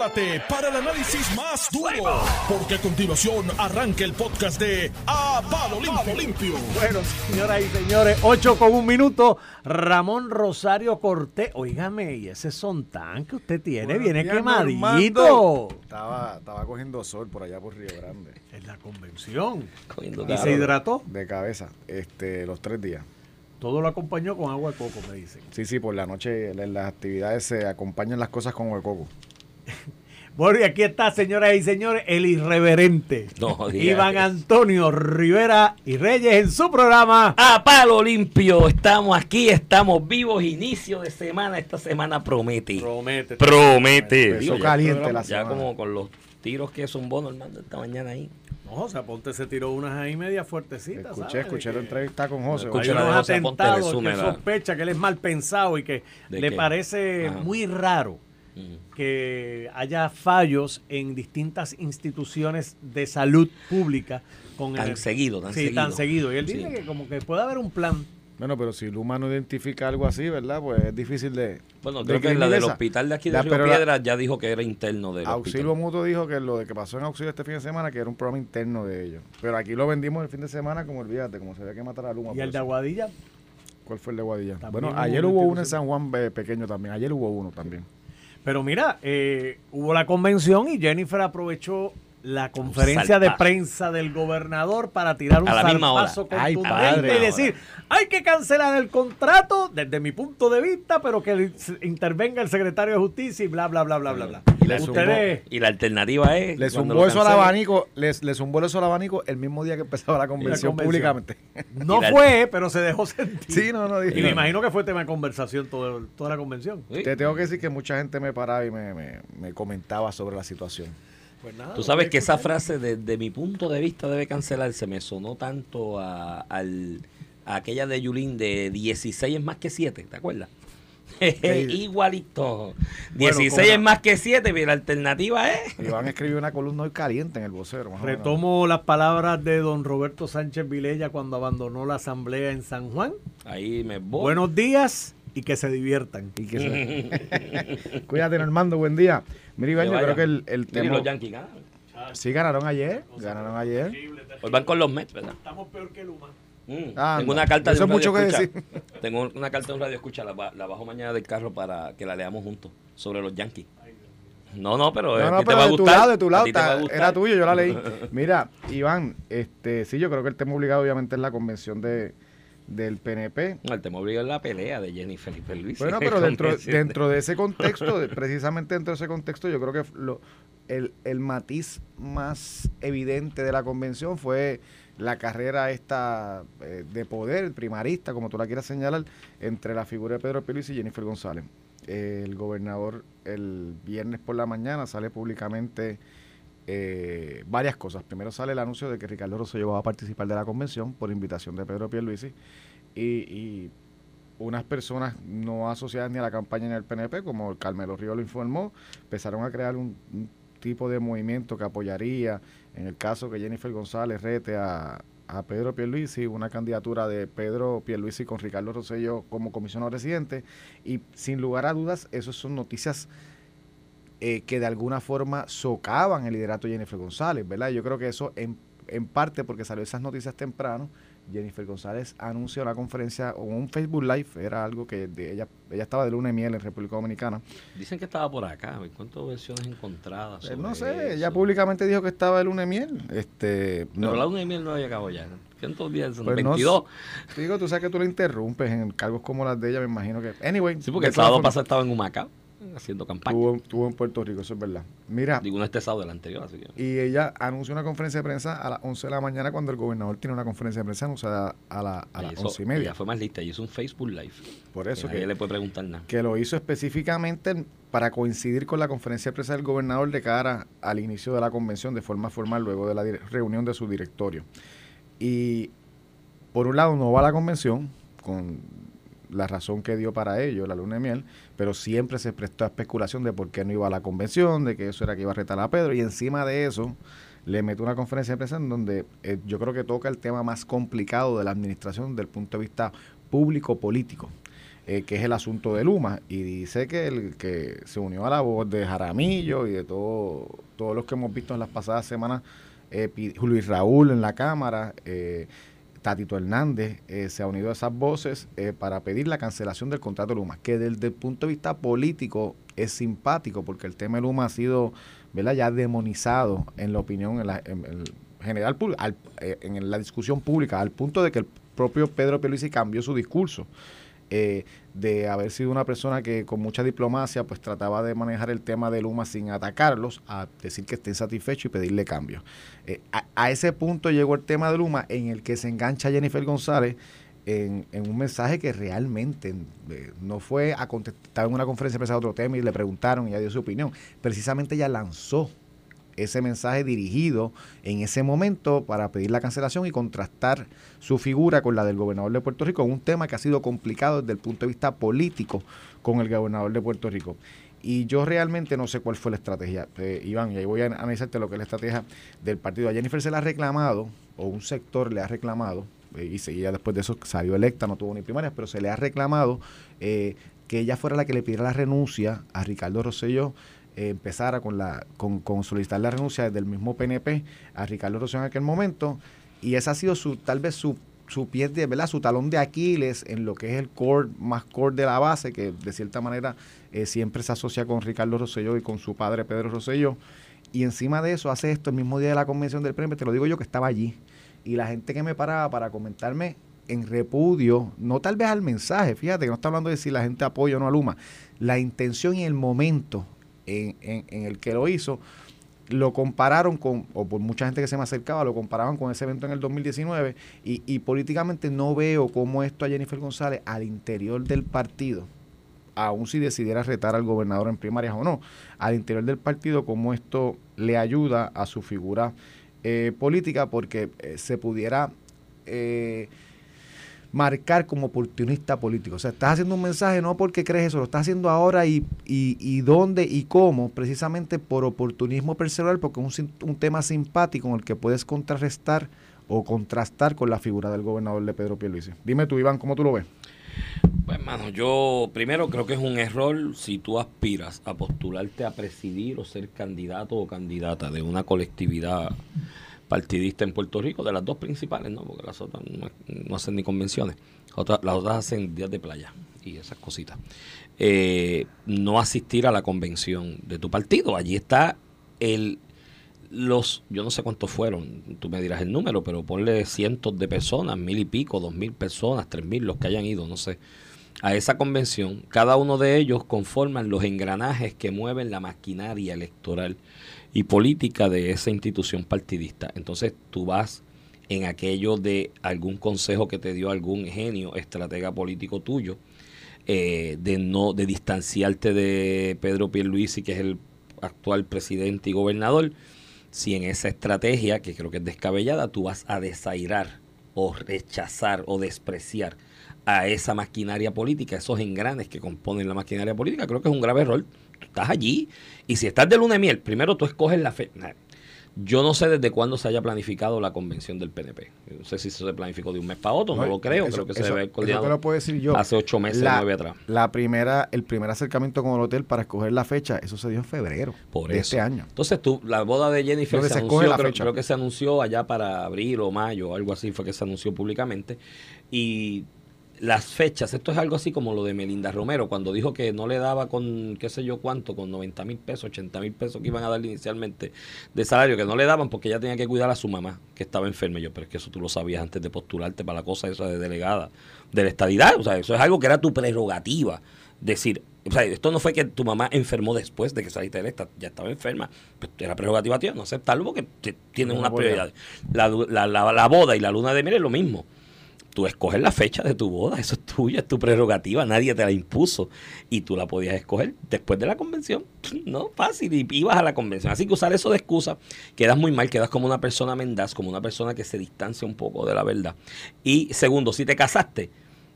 prepárate para el análisis más duro, porque a continuación arranca el podcast de A Palo Limpio. Limpio. Bueno, señoras y señores, 8 con un minuto. Ramón Rosario Cortés. Óigame, y ese sontán que usted tiene viene quemadito. Estaba, estaba cogiendo sol por allá por Río Grande. En la convención. Cogiendo ¿Y se hidrató? De cabeza, este, los tres días. Todo lo acompañó con agua de coco, me dicen. Sí, sí, por la noche en las actividades se acompañan las cosas con huecoco. Bueno, y aquí está, señoras y señores, el irreverente. No, Iván eso. Antonio Rivera y Reyes en su programa. A palo limpio, estamos aquí, estamos vivos, inicio de semana, esta semana promete. Promete. Promete. Empezó Digo, ya- caliente la Ya semana. como con los tiros que zumbó Normando esta mañana ahí. No, o sea, Ponte se tiró unas ahí media fuertecitas. Escuché, ¿sabes? escuché De la entrevista con José. Escuché la de José Aponte, que sospecha que él es mal pensado y que ¿De le qué? parece Ajá. muy raro Mm. que haya fallos en distintas instituciones de salud pública con Tan el- seguido, tan sí, seguido. tan seguido. Y él dice que como que puede haber un plan. Bueno, pero si el humano identifica algo así, ¿verdad? Pues es difícil de. Bueno, de creo que la del hospital de aquí de La- Río pero la- Piedras ya dijo que era interno del Auxilio hospital. Mutuo dijo que lo de que pasó en Auxilio este fin de semana, que era un programa interno de ellos. Pero aquí lo vendimos el fin de semana, como olvídate, como se había que matar a Luma. Y el de. Aguadilla, ¿Cuál fue el de Guadilla? También Bueno, ayer hubo uno en. San Juan eh, pequeño también. Ayer hubo uno también. Pero mira, eh, hubo la convención y Jennifer aprovechó la conferencia de salpazo. prensa del gobernador para tirar un Ay, contundente y decir, hay que cancelar el contrato desde mi punto de vista, pero que intervenga el secretario de Justicia y bla, bla, bla, bla, bla, bla. Y le Ustedes, Y la alternativa es. Le zumbó eso al abanico, les, le zumbó eso al abanico el mismo día que empezaba la convención, convención. públicamente. no fue, pero se dejó sentir. Sí, no, no, Y me imagino que fue tema de conversación todo- toda la convención. Sí. Te tengo que decir que mucha gente me paraba y me, me- me comentaba sobre la situación. Pues nada, Tú sabes que esa frase, desde mi punto de vista, debe cancelarse. Me sonó tanto a, al- a aquella de Yulín de 16 es más que 7, ¿te acuerdas? Igualito. 16 como- es más que 7, pero la alternativa es. Iván escribió una columna hoy caliente en el vocero. Retomo las palabras de don Roberto Sánchez Vilella cuando abandonó la asamblea en San Juan. Ahí me voy. Buenos días y que se diviertan. Y que se- Cuídate, Normando, buen día. Mira, Iván, yo creo que el, el tema... los Yankees ganaron. Sí, ganaron ayer. Ganaron ayer. Hoy van con los Mets, ¿verdad? Estamos peor que Luma. Mm, Ah, Tengo una carta de un es mucho radio que escucha. Tengo una carta de un radio escucha, la, ba- la bajo mañana del carro para que la leamos juntos sobre los Yankees. No, no, pero No, a no, te pero a de tu lado, de tu lado. era tuyo, yo la leí. Mira, Iván, este, sí, yo creo que el tema obligado obviamente es la convención de, del PNP. No, el tema obliga es la pelea de Jenny Felipe Luis. Bueno, pero dentro, dentro de ese contexto, precisamente dentro de ese contexto, yo creo que lo, el, el matiz más evidente de la convención fue la carrera esta eh, de poder primarista, como tú la quieras señalar, entre la figura de Pedro Pérez y Jennifer González. Eh, el gobernador el viernes por la mañana sale públicamente eh, varias cosas. Primero sale el anuncio de que Ricardo Rosselló va a participar de la convención por invitación de Pedro Pierluisi y, unas personas no asociadas ni a la campaña ni al PNP, como Carmelo Río lo informó, empezaron a crear un tipo de movimiento que apoyaría, en el caso que Jennifer González rete a, a Pedro Pierluisi, una candidatura de Pedro Pierluisi con Ricardo Rosselló como comisionado residente, y sin lugar a dudas, esas son noticias eh, que de alguna forma socavan el liderato de Jennifer González, ¿verdad? Yo creo que eso en, en parte porque salió esas noticias temprano, Jennifer González anunció la conferencia o un Facebook Live, era algo que de ella ella estaba de luna y miel en República Dominicana. Dicen que estaba por acá. ¿Cuántas versiones encontradas? Eh, sobre no sé, eso? ella públicamente dijo que estaba de luna y miel. Este, Pero no, la luna de miel no había acabado ya. ¿Cuántos días son? Pues no 22. digo, tú sabes que tú la interrumpes en cargos como las de ella, me imagino que. Anyway, Sí, porque el sábado pasado estaba en Humacao haciendo campaña. Estuvo, estuvo en Puerto Rico, eso es verdad. Mira, Digo, no este sábado, el anterior. Así que. y ella anunció una conferencia de prensa a las 11 de la mañana cuando el gobernador tiene una conferencia de prensa anunciada a, la, a las Ella hizo- 11 y media. ella fue más lista y hizo un Facebook Live. Por eso que que, le puede preguntar nada. que lo hizo específicamente para coincidir con la conferencia de prensa del gobernador de cara al inicio de la convención de forma formal luego de la reunión de su directorio. Y por un lado no va a la convención con la razón que dio para ello, la luna de miel, pero siempre se prestó a especulación de por qué no iba a la convención, de que eso era que iba a retar a Pedro, y encima de eso le mete una conferencia de prensa en donde eh, yo creo que toca el tema más complicado de la administración desde el punto de vista público-político. eh, que es el asunto de Luma. Y dice que el que se unió a la voz de Jaramillo y de todo, todos los que hemos visto en las pasadas semanas, eh, Luis Raúl en la Cámara, eh, Tatito Hernández eh, se ha unido a esas voces eh, para pedir la cancelación del contrato de Luma, que desde el punto de vista político es simpático porque el tema de Luma ha sido ¿verdad? ya demonizado en la opinión en, la, en, en general al, eh, en la discusión pública al punto de que el propio Pedro Pierluisi cambió su discurso eh, de haber sido una persona que con mucha diplomacia pues trataba de manejar el tema de Luma sin atacarlos, a decir que estén satisfechos y pedirle cambios. Eh, a, ese punto llegó el tema de Luma en el que se engancha Jennifer González en, en un mensaje que realmente eh, no fue a contestar en una conferencia de otro tema y le preguntaron y ella dio su opinión. Precisamente ella lanzó ese mensaje dirigido en ese momento para pedir la cancelación y contrastar su figura con la del gobernador de Puerto Rico, un tema que ha sido complicado desde el punto de vista político con el gobernador de Puerto Rico. Y yo realmente no sé cuál fue la estrategia, eh, Iván, y ahí voy a analizarte lo que es la estrategia del partido. A Jennifer se le ha reclamado, o un sector le ha reclamado, eh, y seguía después de eso salió electa, no tuvo ni primarias, pero se le ha reclamado eh, que ella fuera la que le pidiera la renuncia a Ricardo Rosselló empezara con, la, con, con, solicitar la renuncia desde el mismo PNP a Ricardo Rosselló en aquel momento. Y esa ha sido su tal vez su, su pie de, ¿verdad? Su talón de Aquiles en lo que es el core, más core de la base, que de cierta manera eh, siempre se asocia con Ricardo Rosselló y con su padre Pedro Rosselló. Y encima de eso hace esto el mismo día de la convención del PNP, te lo digo yo que estaba allí. Y la gente que me paraba para comentarme en repudio, no tal vez al mensaje, fíjate que no está hablando de si la gente apoya o no a Luma, la intención y el momento en, en, en, el que lo hizo, lo compararon con, o por mucha gente que se me acercaba, lo comparaban con ese evento en el 2019 y, y políticamente no veo cómo esto a Jennifer González al interior del partido, aun si decidiera retar al gobernador en primarias o no, al interior del partido, cómo esto le ayuda a su figura eh, política porque eh, se pudiera... Eh, marcar como oportunista político. O sea, estás haciendo un mensaje no porque crees eso, lo estás haciendo ahora y, y, y dónde y cómo, precisamente por oportunismo personal, porque es un, un, tema simpático en el que puedes contrarrestar o contrastar con la figura del gobernador de Pedro Pierluisi. Dime tú, Iván, ¿cómo tú lo ves? Pues, hermano, yo primero creo que es un error si tú aspiras a postularte a presidir o ser candidato o candidata de una colectividad partidista en Puerto Rico, de las dos principales, ¿no? Porque las otras no, hacen ni convenciones. Otras, las otras hacen días de playa y esas cositas. Eh, no asistir a la convención de tu partido. Allí está el los, yo no sé cuántos fueron, tú me dirás el número, pero ponle cientos de personas, mil y pico, dos mil personas, tres mil, los que hayan ido, no sé, a esa convención. Cada uno de ellos conforman los engranajes que mueven la maquinaria electoral y política de esa institución partidista. Entonces tú vas en aquello de algún consejo que te dio algún genio, estratega político tuyo, eh, de no de distanciarte de Pedro Pierluisi, que es el actual presidente y gobernador, si en esa estrategia, que creo que es descabellada, tú vas a desairar o rechazar o despreciar a esa maquinaria política, esos engranes que componen la maquinaria política, creo que es un grave error. Tú estás allí y si estás de luna de miel, primero tú escoges la fe. Yo no sé desde cuándo se haya planificado la convención del PNP. No sé si eso se planificó de un mes para otro, no, no lo creo. Eso, creo que eso, se debe haber coordinado lo puedo decir yo. hace ocho meses, la, nueve atrás. La primera, el primer acercamiento con el hotel para escoger la fecha, eso se dio en febrero Por de eso. este año. Entonces, tú, la boda de Jennifer se, se anunció, la creo, fecha. creo que se anunció allá para abril o mayo, algo así fue que se anunció públicamente. Y las fechas, esto es algo así como lo de Melinda Romero, cuando dijo que no le daba con qué sé yo cuánto, con 90 mil pesos, 80 mil pesos que iban a darle inicialmente de salario, que no le daban porque ella tenía que cuidar a su mamá, que estaba enferma. Y yo, pero es que eso tú lo sabías antes de postularte para la cosa esa de delegada de la estadidad. O sea, eso es algo que era tu prerrogativa. Decir, o sea, esto no fue que tu mamá enfermó después de que saliste electa, ya estaba enferma. Pues era prerrogativa tía, no aceptarlo porque tienes No, una bueno. prioridad. La, la, la, la boda y la luna de miel es lo mismo tú escoges la fecha de tu boda, eso es tuyo, es tu prerrogativa, nadie te la impuso y tú la podías escoger después de la convención, no, fácil, y ibas a la convención. Así que usar eso de excusa, quedas muy mal, quedas como una persona mendaz, como una persona que se distancia un poco de la verdad. Y segundo, si te casaste,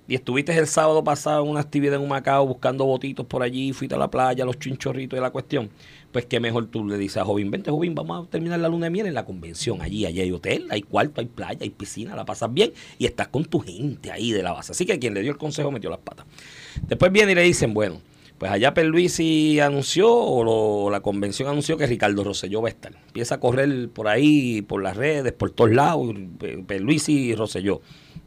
y estuviste el sábado pasado en una actividad en Macao buscando botitos por allí, fuiste a la playa, los chinchorritos de la cuestión, pues qué mejor tú le dices a Jovín, vente Jovín, vamos a terminar la luna de miel en la convención. Allí, allí hay hotel, hay cuarto, hay playa, hay piscina, la pasas bien y estás con tu gente ahí de la base. Así que quien le dio el consejo metió las patas. Después viene y le dicen, bueno, pues allá Perluisi anunció, o la convención anunció que Ricardo Rosselló va a estar. Empieza a correr por ahí, por las redes, por todos lados, Perluisi y Rosselló.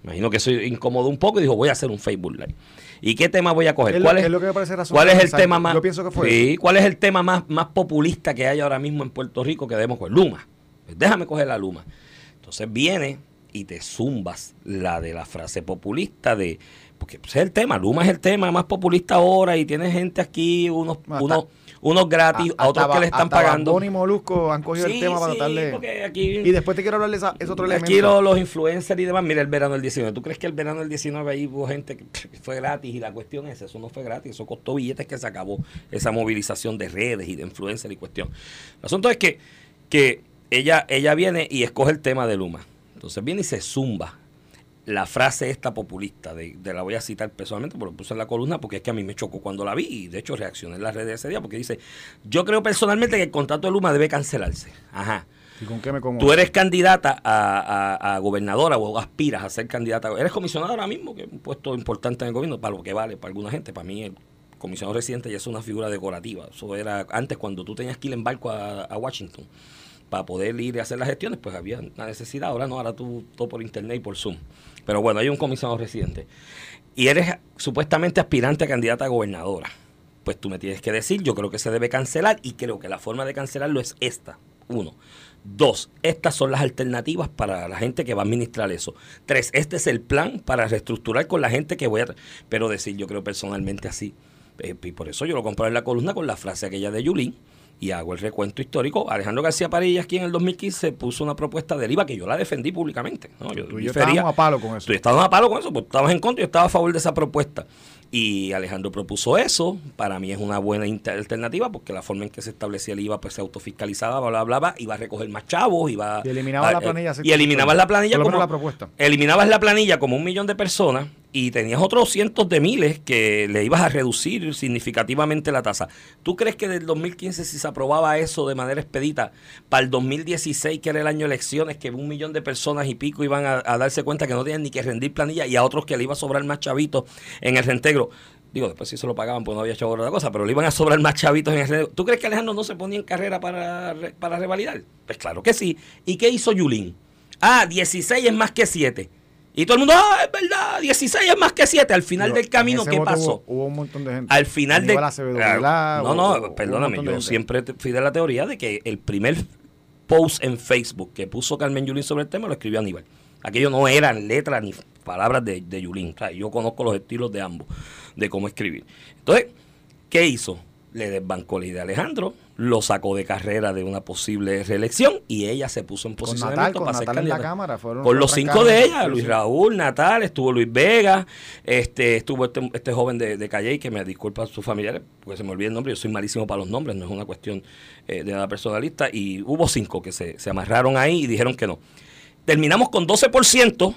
Imagino que soy incómodo un poco y dijo, voy a hacer un Facebook Live. ¿Y qué tema voy a coger? ¿Cuál, es, ¿cuál es el tema más? ¿Cuál es el tema más, más populista que hay ahora mismo en Puerto Rico que debemos coger? Luma. Pues déjame coger la Luma. Entonces viene y te zumbas la de la frase populista de porque pues, es el tema, Luma es el tema más populista ahora y tiene gente aquí, unos, unos, unos gratis, a, otros que le están pagando. Boni y Molusco han cogido el tema para tratarle. Aquí, y después te quiero hablar de esa, es otro elemento. Aquí los, los, influencers y demás, mira el verano del 19. ¿Tú crees que el verano del 19 ahí hubo gente que fue gratis? Y la cuestión es, eso no fue gratis, eso costó billetes que se acabó, esa movilización de redes y de influencers y cuestión. El asunto es que, que ella, ella viene y escoge el tema de Luma. Entonces viene y se zumba la frase esta populista, de, la voy a citar personalmente, porque lo puse en la columna, porque es que a mí me chocó cuando la vi y de hecho reaccioné en las redes ese día, porque dice, yo creo personalmente que el contrato de Luma debe cancelarse. Ajá. ¿Y con qué me Tú eres candidata a, gobernadora o aspiras a ser candidata. Eres comisionada ahora mismo, que es un puesto importante en el gobierno, para lo que vale para alguna gente. Para mí el comisionado residente ya es una figura decorativa. Eso era antes cuando tú tenías que ir en barco a Washington para poder ir y hacer las gestiones, pues había una necesidad. Ahora no, ahora tú todo por internet y por Zoom. Pero bueno, hay un comisionado residente. Y eres supuestamente aspirante a candidata a gobernadora. Pues tú me tienes que decir, yo creo que se debe cancelar y creo que la forma de cancelarlo es esta. Uno. Dos, estas son las alternativas para la gente que va a administrar eso. Tres, este es el plan para reestructurar con la gente que voy a... Pero decir, yo creo personalmente así. Eh, y por eso yo lo compré en la columna con la frase aquella de Yulín y hago el recuento histórico. Alejandro García Parilla aquí en el 2015 puso una propuesta de IVA que yo la defendí públicamente. ¿no? Yo, yo estábamos a palo con eso. Tú estabas a palo con eso, pues estabas en contra y yo estaba a favor de esa propuesta. Y Alejandro propuso eso. Para mí es una buena alternativa porque la forma en que se establecía el IVA pues se autofiscalizaba, bla, bla, bla, iba a recoger más chavos, iba y eliminaba la planilla. y eliminabas la planilla como la propuesta. Eliminabas la planilla como un millón de personas y tenías otros cientos de miles que le ibas a reducir significativamente la tasa. ¿Tú crees que del 2015 si se aprobaba eso de manera expedita, para el 2016 que era el año de elecciones, que un millón de personas y pico iban a, darse cuenta que no tenían ni que rendir planilla y a otros que le iba a sobrar más chavitos en el reintegro? Digo, después si se lo pagaban, pues no había chavo otra cosa, pero le iban a sobrar más chavitos en el reintegro. ¿Tú crees que Alejandro no se ponía en carrera para, para revalidar? Pues claro que sí. ¿Y qué hizo Yulín? Ah, 16 es más que 7. Y todo el mundo, ah, es verdad, 16 es más que 7. Al final del camino, ¿qué pasó? Hubo, un montón de gente. Al final de. no, no, perdóname, yo siempre fui de la teoría de que el primer post en Facebook que puso Carmen Yulín sobre el tema lo escribió Aníbal. Aquello no eran letras ni palabras de, de Yulín. O sea, yo conozco los estilos de ambos, de cómo escribir. Entonces, ¿qué hizo? Le desbancó la idea a Alejandro lo sacó de carrera de una posible reelección y ella se puso en posición para ser En la cámara, con los cinco de ella, Luis Raúl, Natal, estuvo Luis Vega, este estuvo este, este joven de, de Calle, que me disculpa a sus familiares, porque se me olvida el nombre, yo soy malísimo para los nombres, no es una cuestión eh, de nada personalista, y hubo cinco que se, se amarraron ahí y dijeron que no. Terminamos con 12%,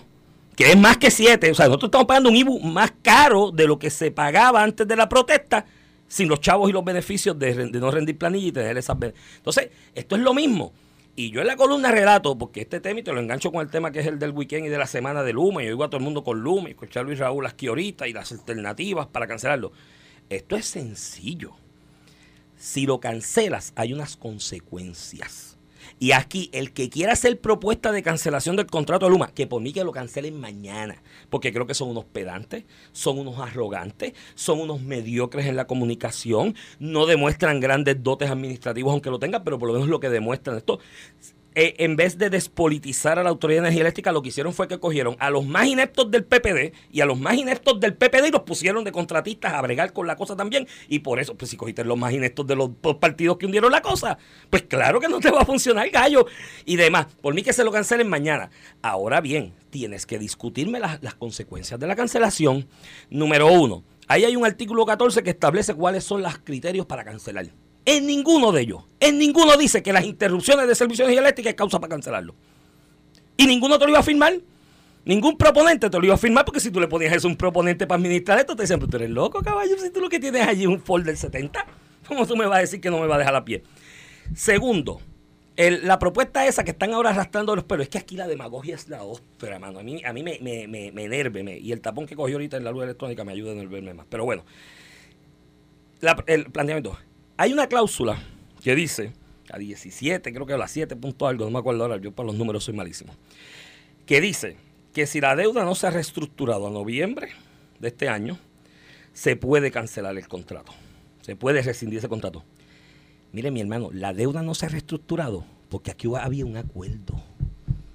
que es más que 7, o sea, nosotros estamos pagando un IBU más caro de lo que se pagaba antes de la protesta, sin los chavos y los beneficios de, no rendir planilla y tener esas... Entonces, esto es lo mismo. Y yo en la columna relato, porque este tema, y te lo engancho con el tema que es el del weekend y de la semana de Luma, y yo digo a todo el mundo con Luma, y escuchar a Luis Raúl aquí ahorita y las alternativas para cancelarlo. Esto es sencillo. Si lo cancelas, hay unas consecuencias. Y aquí, el que quiera hacer propuesta de cancelación del contrato de Luma, que por mí que lo cancelen mañana, porque creo que son unos pedantes, son unos arrogantes, son unos mediocres en la comunicación, no demuestran grandes dotes administrativos, aunque lo tengan, pero por lo menos lo que demuestran. Esto eh, en vez de despolitizar a la Autoridad de Energía Eléctrica, lo que hicieron fue que cogieron a los más ineptos del PPD y a los más ineptos del PPD y los pusieron de contratistas a bregar con la cosa también. Y por eso, pues si cogiste los más ineptos de los partidos que hundieron la cosa, pues claro que no te va a funcionar, gallo. Y demás, por mí que se lo cancelen mañana. Ahora bien, tienes que discutirme las, las consecuencias de la cancelación. Número uno, ahí hay un artículo 14 que establece cuáles son los criterios para cancelar. En ninguno de ellos, en ninguno dice que las interrupciones de servicios eléctricos es causa para cancelarlo. Y ninguno te lo iba a firmar. Ningún proponente te lo iba a firmar porque si tú le ponías eso un proponente para administrar esto, te decían, pero tú eres loco, caballo, si tú lo que tienes allí es un folder 70, ¿cómo tú me vas a decir que no me va a dejar a pie? Segundo, la propuesta esa que están ahora arrastrando los pelos, es que aquí la demagogia es la ostra, hermano. A mí, a mí me, me, me, me enerve, y el tapón que cogió ahorita en la luz electrónica me ayuda a enervarme más. Pero bueno, el planteamiento. Hay una cláusula que dice, a 17, creo que a las 7 punto algo, no me acuerdo ahora, yo para los números soy malísimo, que dice que si la deuda no se ha reestructurado a noviembre de este año, se puede cancelar el contrato. Se puede rescindir ese contrato. Mire, mi hermano, la deuda no se ha reestructurado porque aquí había un acuerdo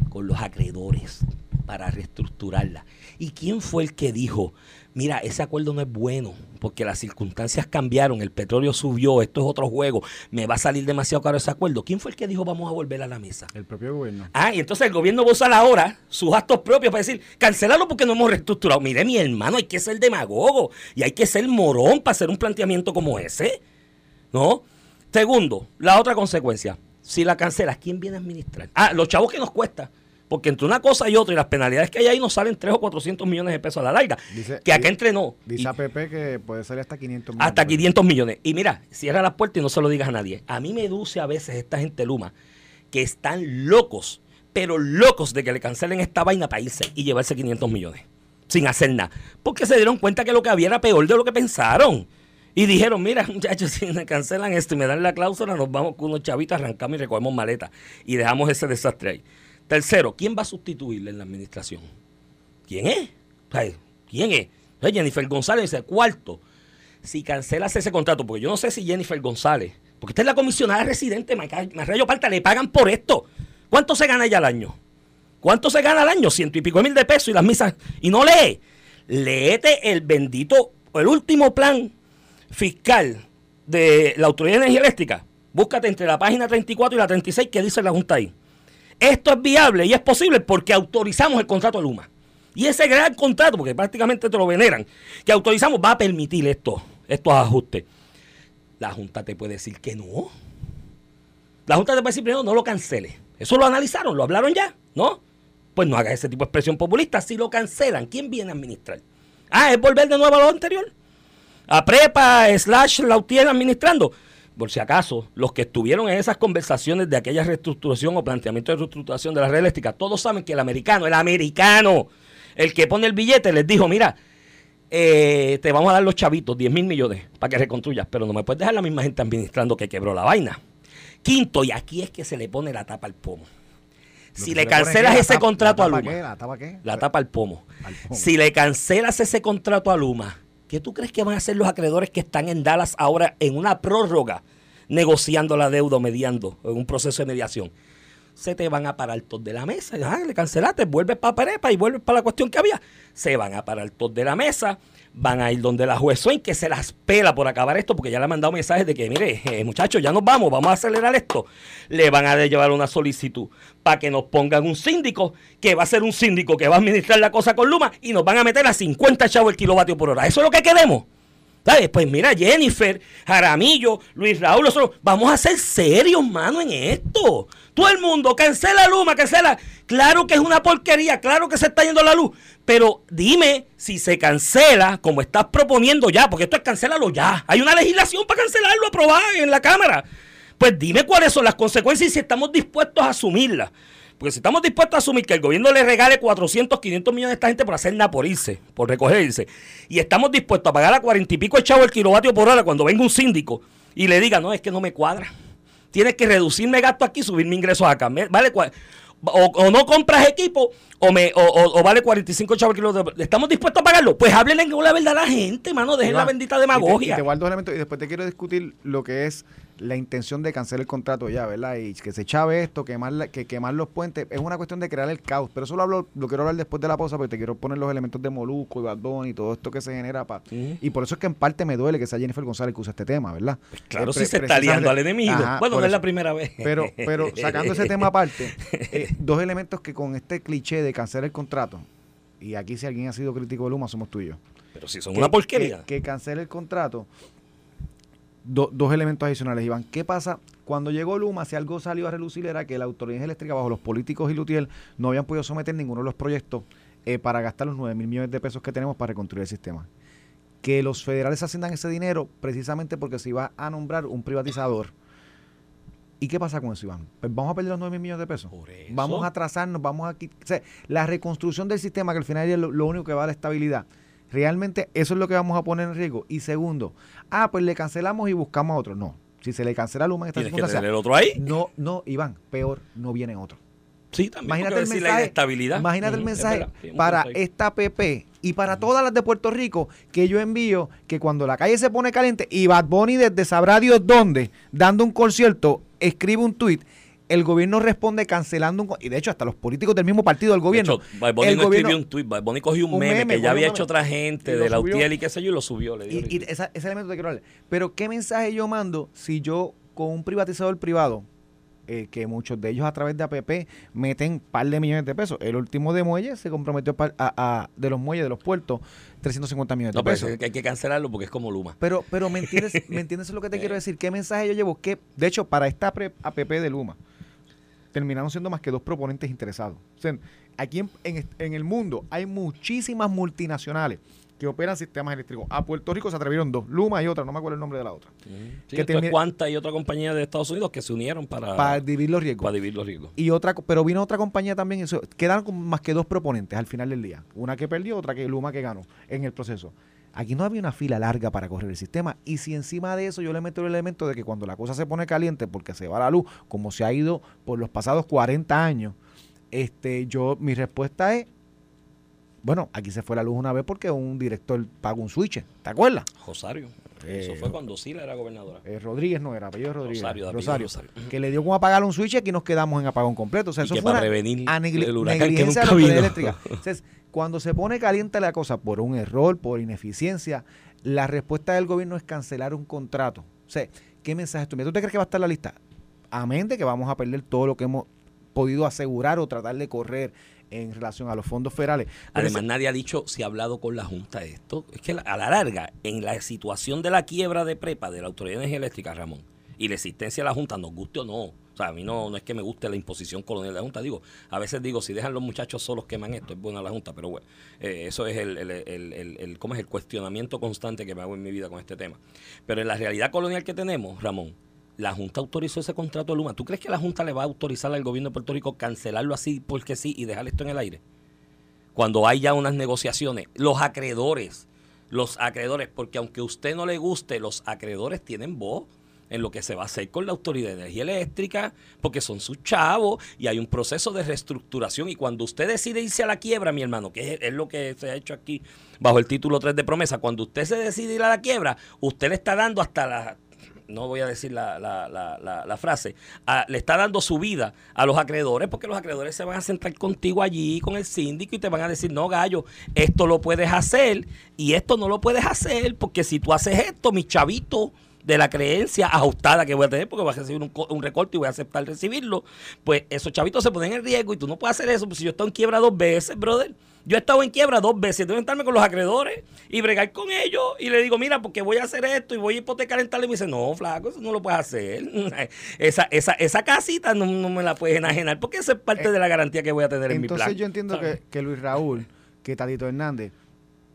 con los acreedores para reestructurarla. ¿Y quién fue el que dijo, mira, ese acuerdo no es bueno porque las circunstancias cambiaron, el petróleo subió, esto es otro juego, me va a salir demasiado caro ese acuerdo? ¿Quién fue el que dijo vamos a volver a la mesa? El propio gobierno. Ah, y entonces el gobierno va a usar ahora sus actos propios para decir, cancelarlo porque no hemos reestructurado. Mire, mi hermano, hay que ser demagogo y hay que ser morón para hacer un planteamiento como ese. ¿No? Segundo, la otra consecuencia. Si la cancelas, ¿quién viene a administrar? Ah, los chavos que nos cuesta. Porque entre una cosa y otra y las penalidades que hay ahí nos salen 3 o 400 millones de pesos a la larga. que acá entrenó. Dice APP que puede salir hasta 500 millones. Hasta 500 millones. Y mira, cierra la puerta y no se lo digas a nadie. A mí me duce a veces esta gente Luma que están locos, pero locos de que le cancelen esta vaina para irse y llevarse 500 millones. Sin hacer nada. Porque se dieron cuenta que lo que había era peor de lo que pensaron. Y dijeron, mira, muchachos, si me cancelan esto y me dan la cláusula, nos vamos con unos chavitos, arrancamos y recogemos maletas. Y dejamos ese desastre ahí. Tercero, ¿quién va a sustituirle en la administración? ¿Quién es? ¿Quién es? Jennifer González dice, cuarto, si cancelas ese contrato, porque yo no sé si Jennifer González, porque esta es la comisionada residente, Marrayo Parta, le pagan por esto. ¿Cuánto se gana ella al año? ¿Cuánto se gana al año? Ciento y pico mil de pesos y las misas. Y no lee. Léete el bendito, el último plan fiscal de la Autoridad de Energía Eléctrica, búscate entre la página 34 y la 36 que dice la Junta ahí. Esto es viable y es posible porque autorizamos el contrato de Luma. Y ese gran contrato, porque prácticamente te lo veneran, que autorizamos va a permitir esto, estos ajustes. La Junta te puede decir que no. La Junta te puede decir primero no lo cancele. Eso lo analizaron, lo hablaron ya, ¿no? Pues no haga ese tipo de expresión populista. Si lo cancelan, ¿quién viene a administrar? Ah, es volver de nuevo a lo anterior a Prepa slash la tiene administrando. Por si acaso, los que estuvieron en esas conversaciones de aquella reestructuración o planteamiento de reestructuración de la red eléctrica, todos saben que el americano, el americano, el que pone el billete, les dijo, mira, eh, te vamos a dar los chavitos, 10 mil millones, para que reconstruyas, pero no me puedes dejar la misma gente administrando que quebró la vaina. Quinto, y aquí es que se le pone la tapa al pomo. Si le, cancelas ese contrato a Luma. ¿La tapa qué? La tapa al pomo. Si le cancelas ese contrato a Luma, ¿Qué tú crees que van a hacer los acreedores que están en Dallas ahora en una prórroga negociando la deuda o mediando en un proceso de mediación? Se te van a parar todos de la mesa. Ah, le cancelaste, vuelves para Parepa y vuelves para la cuestión que había. Se van a parar todos de la mesa van a ir donde la juez Swain, que se las pela por acabar esto, porque ya le han mandado mensajes de que, mire, eh, muchachos, ya nos vamos, vamos a acelerar esto. Le van a llevar una solicitud para que nos pongan un síndico, que va a ser un síndico que va a administrar la cosa con Luma, y nos van a meter a 50 chavos el kilovatio por hora. Eso es lo que queremos. Pues mira, Jennifer, Jaramillo, Luis Raúl, nosotros vamos a ser serios, mano, en esto. Todo el mundo, cancela Luma, cancela. Claro que es una porquería, claro que se está yendo la luz. Pero dime si se cancela, como estás proponiendo ya, porque esto es cancelalo ya. Hay una legislación para cancelarlo aprobada en la Cámara. Pues dime cuáles son las consecuencias y si estamos dispuestos a asumirlas. Porque si estamos dispuestos a asumir que el gobierno le regale 400, 500 millones a esta gente por hacer nada por irse, por recogerse, y estamos dispuestos a pagar a 40 y pico echado el kilovatio por hora cuando venga un síndico y le diga, no, es que no me cuadra. Tienes que reducirme gasto aquí y subir mis ingresos acá. Vale, o, no compras equipo o, me, o, vale 45 chavos kilos. ¿Estamos dispuestos a pagarlo? Pues háblenle la verdad a la gente, mano. Dejen la bendita demagogia. Y te, elementos y después te quiero discutir lo que es la intención de cancelar el contrato ya, ¿verdad? Y que se chave esto, quemar, que quemar los puentes, es una cuestión de crear el caos. Pero eso lo, hablo, lo quiero hablar después de la pausa porque te quiero poner los elementos de Molusco y Badón y todo esto que se genera. Pa, Y por eso es que en parte me duele que sea Jennifer González que usa este tema, ¿verdad? Pues claro, si se está liando al enemigo. bueno, no es la primera vez. Pero, pero sacando ese tema aparte, eh, dos elementos que con este cliché de cancelar el contrato, y aquí si alguien ha sido crítico de Luma, somos tú y yo. Pero si son una porquería. Que, que cancele el contrato dos elementos adicionales, Iván. ¿Qué pasa cuando llegó Luma? Si algo salió a relucir era que la autoridad eléctrica, bajo los políticos y Lutiel, no habían podido someter ninguno de los proyectos eh, para gastar los 9 mil millones de pesos que tenemos para reconstruir el sistema. Que los federales asignan ese dinero precisamente porque se iba a nombrar un privatizador. ¿Y qué pasa con eso, Iván? Pues vamos a perder los 9 mil millones de pesos. Vamos a atrasarnos, vamos a... O sea, la reconstrucción del sistema, que al final es lo, lo único que va a la estabilidad. Realmente eso es lo que vamos a poner en riesgo. Y segundo, ah, pues le cancelamos y buscamos a otro. No. Si se le cancela a Luma en esta que circunstancia, tener el otro ahí. no, no, Iván, peor, no viene otro. Sí, también. Imagínate el decir la mensaje, inestabilidad. imagínate el mensaje sí, para esta PP y para todas las de Puerto Rico que yo envío que cuando la calle se pone caliente y Bad Bunny desde sabrá Dios dónde, dando un concierto, escribe un tuit, el gobierno responde cancelando un... Y de hecho, hasta los políticos del mismo partido del gobierno... De hecho, el no gobierno- escribió un tweet, Bad Bunny cogió un, un meme, meme, que ya había un hecho otra gente de la. UTIEL y qué sé yo, y lo subió. Le dio Y, esa- ese elemento te quiero hablar. Pero, ¿qué mensaje yo mando si yo con un privatizador privado, eh, que muchos de ellos a través de APP meten par de millones de pesos? El último de muelles se comprometió a, a- de los muelles, de los puertos, 350 millones no, de pero pesos. es que hay que cancelarlo porque es como Luma. Pero, pero ¿me entiendes, ¿me entiendes lo que te quiero decir? ¿Qué mensaje yo llevo? Que, de hecho, para esta APP de Luma, terminaron siendo más que dos proponentes interesados. O sea, aquí en, en- en el mundo hay muchísimas multinacionales que operan sistemas eléctricos. A Puerto Rico se atrevieron dos, Luma y otra, no me acuerdo el nombre de la otra, Sí, que Cuanta y otra compañía de Estados Unidos que se unieron para, para dividir los riesgos. para dividir los riesgos. Y otra, pero vino otra compañía también, eso, quedaron con más que dos proponentes al final del día. Una que perdió, otra que Luma que ganó en el proceso. Aquí no había una fila larga para correr el sistema. Y si encima de eso yo le meto el elemento de que cuando la cosa se pone caliente porque se va la luz, como se ha ido por los pasados 40 años, este, yo, mi respuesta es, bueno, aquí se fue la luz una vez porque un director pagó un switch. ¿Te acuerdas? Rosario. Eh, Eso fue cuando Sila era gobernadora. Eh, Rodríguez no era, apellido Rodríguez. Rosario, Rosario, Rosario. Que le dio como apagar un switch y aquí nos quedamos en apagón completo. O sea, Y eso que fue para prevenir a negli- el huracán que negligencia eléctrica. Entonces, cuando se pone caliente la cosa por un error, por ineficiencia, la respuesta del gobierno es cancelar un contrato. O sea, ¿qué mensaje tú? ¿Tú te crees que va a estar la lista? Amén de que vamos a perder todo lo que hemos podido asegurar o tratar de correr en relación a los fondos federales. Pero Además, ese- nadie ha dicho si ha hablado con la Junta de esto. Es que a la larga, en la situación de la quiebra de prepa de la Autoridad de Energía Eléctrica, Ramón, y la existencia de la Junta, nos guste o no. O sea, a mí no, no es que me guste la imposición colonial de la Junta. Digo, a veces digo, si dejan los muchachos solos queman esto, es buena la Junta, pero bueno, eh, eso es el, el, el, ¿cómo es? el cuestionamiento constante que me hago en mi vida con este tema. Pero en la realidad colonial que tenemos, Ramón, la Junta autorizó ese contrato de Luma. ¿Tú crees que la Junta le va a autorizar al gobierno de Puerto Rico cancelarlo así porque sí y dejar esto en el aire? cuando hay ya unas negociaciones. Los acreedores, los acreedores, porque aunque a usted no le guste, los acreedores tienen voz en lo que se va a hacer con la Autoridad de Energía Eléctrica, porque son sus chavos y hay un proceso de reestructuración. Y cuando usted decide irse a la quiebra, mi hermano, que es, lo que se ha hecho aquí bajo el título 3 de promesa, cuando usted se decide ir a la quiebra, usted le está dando hasta la no voy a decir la, la, la, la, frase, le está dando su vida a los acreedores porque los acreedores se van a sentar contigo allí con el síndico y te van a decir, no, gallo, esto lo puedes hacer y esto no lo puedes hacer porque si tú haces esto, mi chavito de la creencia ajustada que voy a tener porque voy a recibir un, un recorte y voy a aceptar recibirlo, pues esos chavitos se ponen en riesgo y tú no puedes hacer eso, pues si yo he estado en quiebra dos veces, brother. Yo he estado en quiebra dos veces, tengo que con los acreedores y bregar con ellos y le digo, mira, porque voy a hacer esto y voy a hipotecar en tal y me dice, no, flaco, eso no lo puedes hacer. esa, esa, esa casita no, no me la puedes enajenar porque esa es parte de la garantía que voy a tener en mi plan. Entonces yo entiendo que, que Luis Raúl, que Tatito Hernández,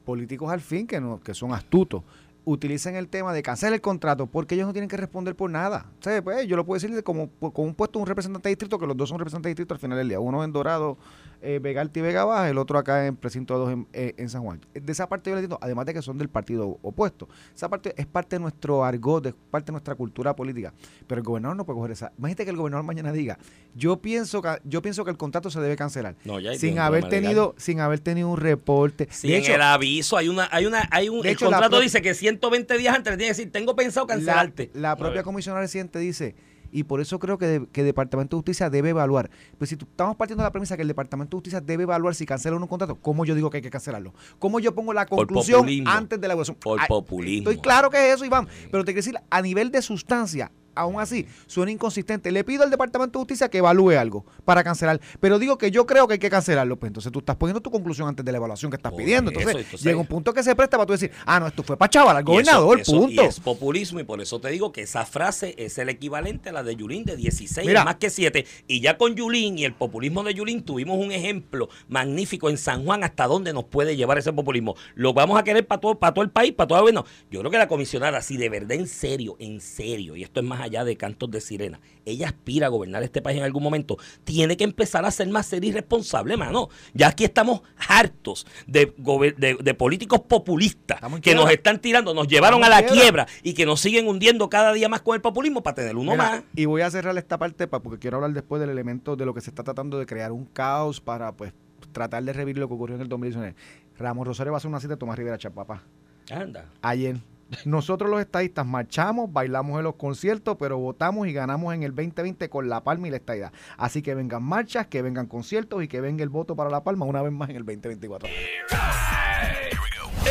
políticos al fin que no, que son astutos, utilizan el tema de cancelar el contrato porque ellos no tienen que responder por nada. O sea, pues, yo lo puedo decir como por- con un puesto un representante de distrito, que los dos son representantes de distrito al final del día. Uno en Dorado, eh, Vega Alta y Vega Baja, el otro acá en Precinto 2 en, eh, en San Juan. De esa parte yo le entiendo, además de que son del partido opuesto. Esa parte es parte de nuestro argot, es parte de nuestra cultura política. Pero el gobernador no puede coger esa. Imagínate que el gobernador mañana diga, yo pienso que, yo pienso que el contrato se debe cancelar. No, ya hay sin haber tenido, legal. sin haber tenido un reporte. Sí, de en hecho, el aviso hay una, hay una, hay un, el hecho, contrato dice que 120 días antes le tiene que decir, tengo pensado la, cancelarte. la A propia comisionada residente dice, y por eso creo que, de- que el Departamento de Justicia debe evaluar. Pues si tú- estamos partiendo de la premisa que el Departamento de Justicia debe evaluar si cancela un contrato, ¿cómo yo digo que hay que cancelarlo? ¿Cómo yo pongo la conclusión antes de la evaluación? Por populismo. Estoy claro que es eso, Iván. Pero te quiero decir, a nivel de sustancia, aún así suena inconsistente. Le pido al Departamento de Justicia que evalúe algo para cancelar. Pero digo que yo creo que hay que cancelarlo. Pues entonces tú estás poniendo tu conclusión antes de la evaluación que estás Por pidiendo. eso, Entonces, entonces- llega un punto que se presta para tú decir, ah, no, esto fue para chaval al gobernador, eso- punto. Y es populismo y por eso te digo que esa frase es el equivalente a la de Yulín de 16, Mira. es más que 7. Y ya con Yulín y el populismo de Yulín tuvimos un ejemplo magnífico en San Juan hasta dónde nos puede llevar ese populismo. Lo vamos a querer para todo, para todo el país, para todo el gobierno. Yo creo que la comisionada, si de verdad en serio, en serio, y esto es más allá de cantos de sirena, ella aspira a gobernar este país en algún momento, tiene que empezar a ser más seria y responsable, mano. Ya aquí estamos hartos de, gober- de, de políticos populistas Estamos que nos están tirando, nos llevaron Estamos a la quiebra. quiebra y que nos siguen hundiendo cada día más con el populismo para tener uno Mira, más. Y voy a cerrar esta parte pa- porque quiero hablar después del elemento de lo que se está tratando de crear un caos para pues tratar de revivir lo que ocurrió en el 2019. Ramos Rosario va a hacer una cita de Tomás Rivera Chapapá. Anda. Ayer. Nosotros los estadistas marchamos, bailamos en los conciertos, pero votamos y ganamos en el 2020 con La Palma y la estadidad. Así que vengan marchas, que vengan conciertos y que venga el voto para La Palma una vez más en el 2024.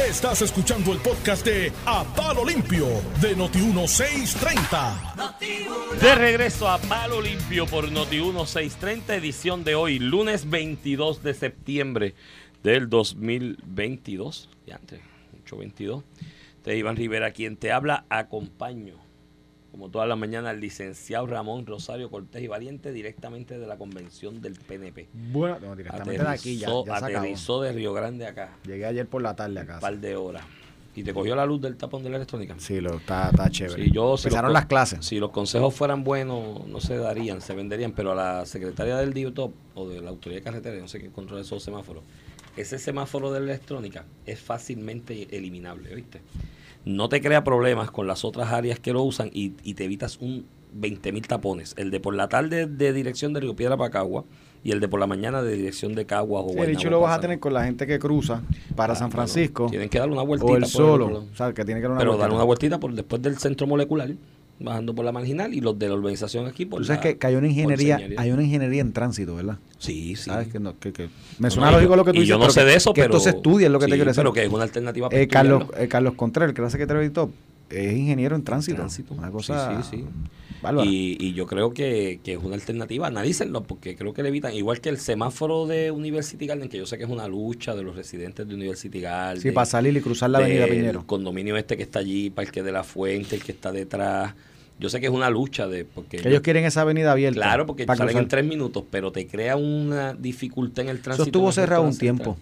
Estás escuchando el podcast de A Palo Limpio de Noti1630. De regreso a Palo Limpio por Noti 1630, edición de hoy, lunes 22 de septiembre del 2022. Ya antes, 822. Te Iván Rivera, quien te habla, acompaño, como toda la mañana, al licenciado Ramón Rosario Cortés y Valiente, directamente de la convención del PNP. Bueno, no, directamente de aquí ya, ya se acabó. aterrizó de Río Grande acá, Llegué ayer por la tarde a un par de horas. Y te cogió la luz del tapón de la electrónica. Sí, lo, está, está chévere. Sí, yo, si Empezaron los las clases. Si los consejos fueran buenos, no se darían, se venderían, pero a la secretaria del DIUTOP o de la Autoridad de Carretera, no sé qué controla esos semáforos, ese semáforo de la electrónica es fácilmente eliminable, ¿viste? No te crea problemas con las otras áreas que lo usan y, y te evitas un 20 mil tapones. El de por la tarde de dirección de Río Piedra para Cagua y el de por la mañana de dirección de Cagua o Sí, el Guaynabo hecho lo vas a para tener con la gente que cruza para Ah, San bueno, Francisco tienen que darle una vueltita o el por solo. otro lado. o sea, que tiene que dar una Pero vueltita. dar una vueltita por después del centro molecular, bajando por la marginal y los de la urbanización aquí por Tú sabes la- que, que hay una ingeniería, hay una ingeniería en tránsito, ¿verdad? Sí, sí. ¿Sabes? Que no, que, que- me suena no, lógico lo que tú y dices. yo no sé de eso, que pero... esto se estudia, es lo que sí, te quiero decir. pero que es una alternativa para Eh, Carlos, eh, Carlos Contreras, el que era secretario de Edito, es ingeniero en tránsito. Tránsito. Una cosa Sí, sí, sí. Y, y yo creo que, que es una alternativa. Analícenlo porque creo que le evitan. Igual que el semáforo de University Garden, que yo sé que es una lucha de los residentes de University Garden. sí, para salir y cruzar la avenida Piñero. condominio este que está allí, Parque de la Fuente, el que está detrás. Yo sé que es una lucha de porque Que ellos quieren esa avenida abierta. Claro, porque salen cruzar. en tres minutos, pero te crea una dificultad en el tránsito. Eso estuvo cerrado un tiempo.